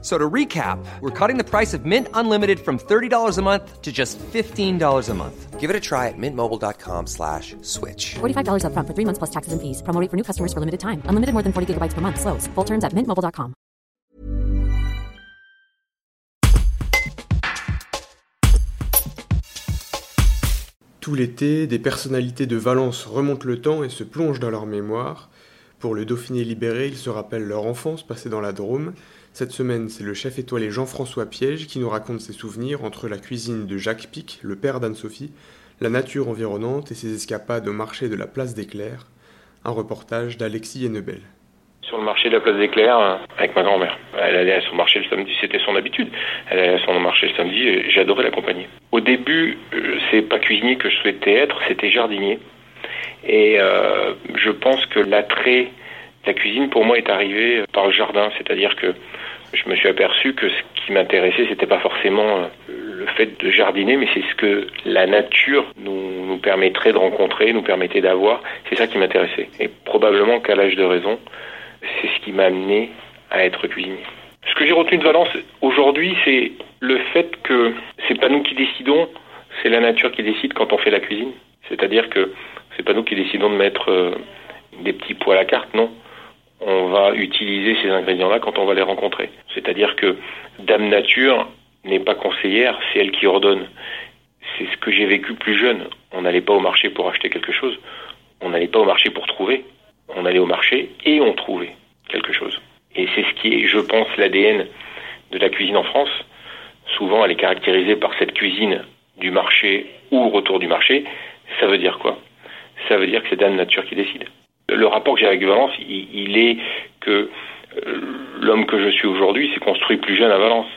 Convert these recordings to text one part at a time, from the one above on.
So to recap, we're cutting the price of Mint Unlimited from $30 a month to just $15 a month. Give it a try at mintmobile.com slash switch. $45 upfront for three months plus taxes and fees. Promo rate for new customers for limited time. Unlimited more than 40 gigabytes per month. Slows. Full terms at mintmobile.com. Tout l'été, des personnalités de Valence remontent le temps et se plongent dans leur mémoire. Pour le Dauphiné libéré, ils se rappellent leur enfance passée dans la Drôme. Cette semaine, c'est le chef étoilé Jean-François Piège qui nous raconte ses souvenirs entre la cuisine de Jacques Pic, le père d'Anne-Sophie, la nature environnante et ses escapades au marché de la place des Clercs. Un reportage d'Alexis Hennebel. sur le marché de la place des Clercs euh, avec ma grand-mère. Elle allait à son marché le samedi, c'était son habitude. Elle allait à son marché le samedi j'adorais l'accompagner. Au début, euh, c'est pas cuisinier que je souhaitais être, c'était jardinier. Et euh, je pense que l'attrait la cuisine pour moi est arrivé par le jardin, c'est-à-dire que je me suis aperçu que ce qui m'intéressait, c'était pas forcément euh, le fait de jardiner, mais c'est ce que la nature nous, nous permettrait de rencontrer, nous permettait d'avoir. C'est ça qui m'intéressait. Et probablement qu'à l'âge de raison, c'est ce qui m'a amené à être cuisinier. Ce que j'ai retenu de Valence aujourd'hui, c'est le fait que c'est pas nous qui décidons, c'est la nature qui décide quand on fait la cuisine. C'est-à-dire que c'est pas nous qui décidons de mettre euh, des petits pois à la carte, non. On va utiliser ces ingrédients-là quand on va les rencontrer. C'est-à-dire que Dame Nature n'est pas conseillère, c'est elle qui ordonne. C'est ce que j'ai vécu plus jeune. On n'allait pas au marché pour acheter quelque chose. On n'allait pas au marché pour trouver. On allait au marché et on trouvait quelque chose. Et c'est ce qui est, je pense, l'ADN de la cuisine en France. Souvent, elle est caractérisée par cette cuisine du marché ou retour du marché. Ça veut dire quoi? Ça veut dire que c'est Dame Nature qui décide. Le rapport que j'ai avec Valence, il, il est que euh, l'homme que je suis aujourd'hui s'est construit plus jeune à Valence.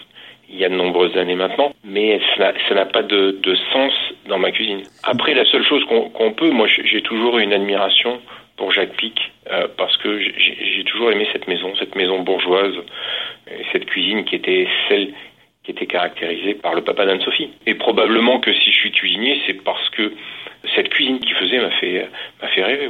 Il y a de nombreuses années maintenant, mais ça n'a pas de, sens dans ma cuisine. Après, la seule chose qu'on peut, moi j'ai toujours une admiration pour Jacques Pic, euh, parce que j'ai toujours aimé cette maison, cette maison bourgeoise, et cette cuisine qui était celle qui était caractérisée par le papa d'Anne-Sophie. Et probablement que si je suis cuisinier, c'est parce que cette cuisine qu'il faisait m'a fait, fait rêver.